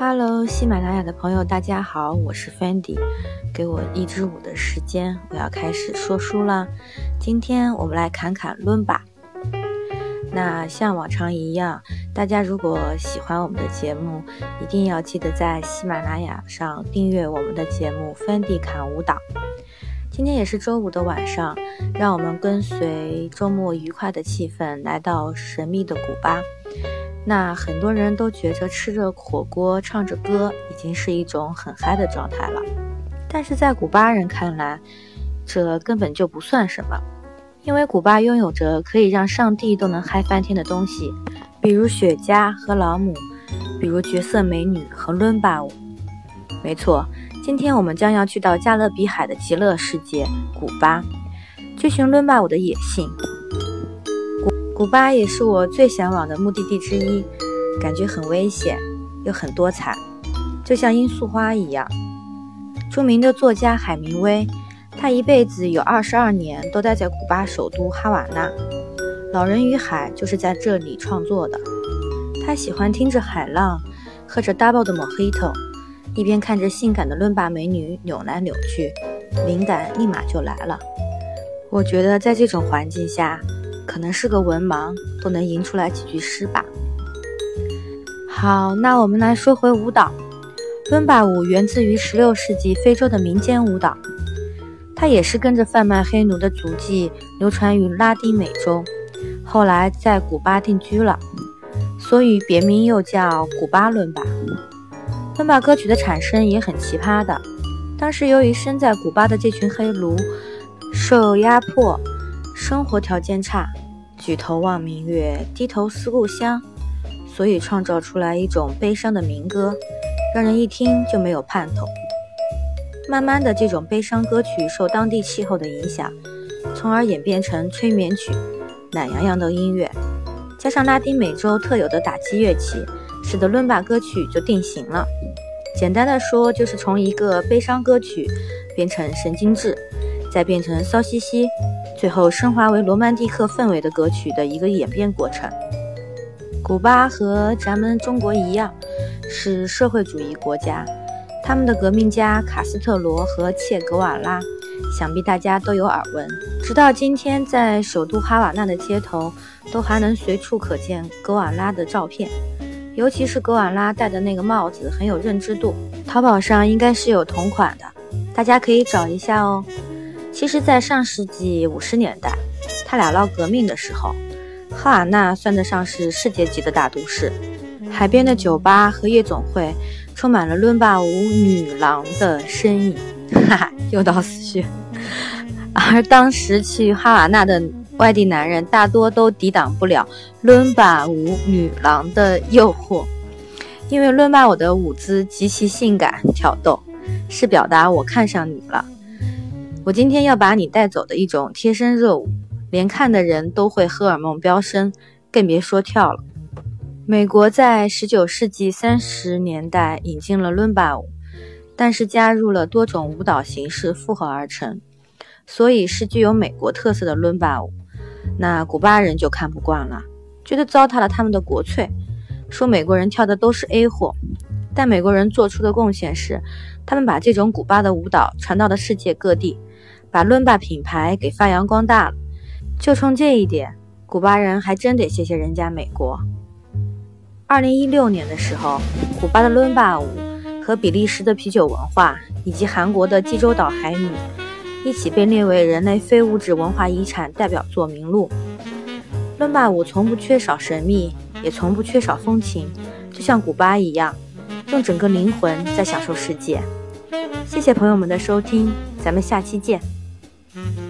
Hello，喜马拉雅的朋友，大家好，我是 Fendi，给我一支舞的时间，我要开始说书了。今天我们来侃侃伦巴。那像往常一样，大家如果喜欢我们的节目，一定要记得在喜马拉雅上订阅我们的节目 Fendi 侃舞蹈。今天也是周五的晚上，让我们跟随周末愉快的气氛，来到神秘的古巴。那很多人都觉着吃着火锅、唱着歌，已经是一种很嗨的状态了。但是在古巴人看来，这根本就不算什么，因为古巴拥有着可以让上帝都能嗨翻天的东西，比如雪茄和老母，比如绝色美女和伦巴舞。没错，今天我们将要去到加勒比海的极乐世界——古巴，追寻伦巴舞的野性。古巴也是我最向往的目的地之一，感觉很危险，又很多彩，就像罂粟花一样。著名的作家海明威，他一辈子有二十二年都待在古巴首都哈瓦那，《老人与海》就是在这里创作的。他喜欢听着海浪，喝着 double 的 mojito，一边看着性感的伦巴美女扭来扭去，灵感立马就来了。我觉得在这种环境下。可能是个文盲，都能吟出来几句诗吧。好，那我们来说回舞蹈。伦巴舞源自于16世纪非洲的民间舞蹈，它也是跟着贩卖黑奴的足迹流传于拉丁美洲，后来在古巴定居了，所以别名又叫古巴伦巴。伦巴歌曲的产生也很奇葩的，当时由于身在古巴的这群黑奴受压迫。生活条件差，举头望明月，低头思故乡，所以创造出来一种悲伤的民歌，让人一听就没有盼头。慢慢的，这种悲伤歌曲受当地气候的影响，从而演变成催眠曲、懒洋洋的音乐，加上拉丁美洲特有的打击乐器，使得伦巴歌曲就定型了。简单的说，就是从一个悲伤歌曲变成神经质，再变成骚兮兮。最后升华为罗曼蒂克氛围的歌曲的一个演变过程。古巴和咱们中国一样，是社会主义国家。他们的革命家卡斯特罗和切格瓦拉，想必大家都有耳闻。直到今天，在首都哈瓦那的街头，都还能随处可见格瓦拉的照片。尤其是格瓦拉戴的那个帽子，很有认知度。淘宝上应该是有同款的，大家可以找一下哦。其实，在上世纪五十年代，他俩闹革命的时候，哈瓦那算得上是世界级的大都市，海边的酒吧和夜总会充满了伦巴舞女郎的身影，哈哈，又到死穴。而当时去哈瓦那的外地男人，大多都抵挡不了伦巴舞女郎的诱惑，因为伦巴舞的舞姿极其性感挑逗，是表达我看上你了。我今天要把你带走的一种贴身热舞，连看的人都会荷尔蒙飙升，更别说跳了。美国在19世纪30年代引进了伦巴舞，但是加入了多种舞蹈形式复合而成，所以是具有美国特色的伦巴舞。那古巴人就看不惯了，觉得糟蹋了他们的国粹，说美国人跳的都是 A 货。但美国人做出的贡献是，他们把这种古巴的舞蹈传到了世界各地。把伦巴品牌给发扬光大了，就冲这一点，古巴人还真得谢谢人家美国。二零一六年的时候，古巴的伦巴舞和比利时的啤酒文化以及韩国的济州岛海女一起被列为人类非物质文化遗产代表作名录。伦巴舞从不缺少神秘，也从不缺少风情，就像古巴一样，用整个灵魂在享受世界。谢谢朋友们的收听，咱们下期见。Mm-hmm.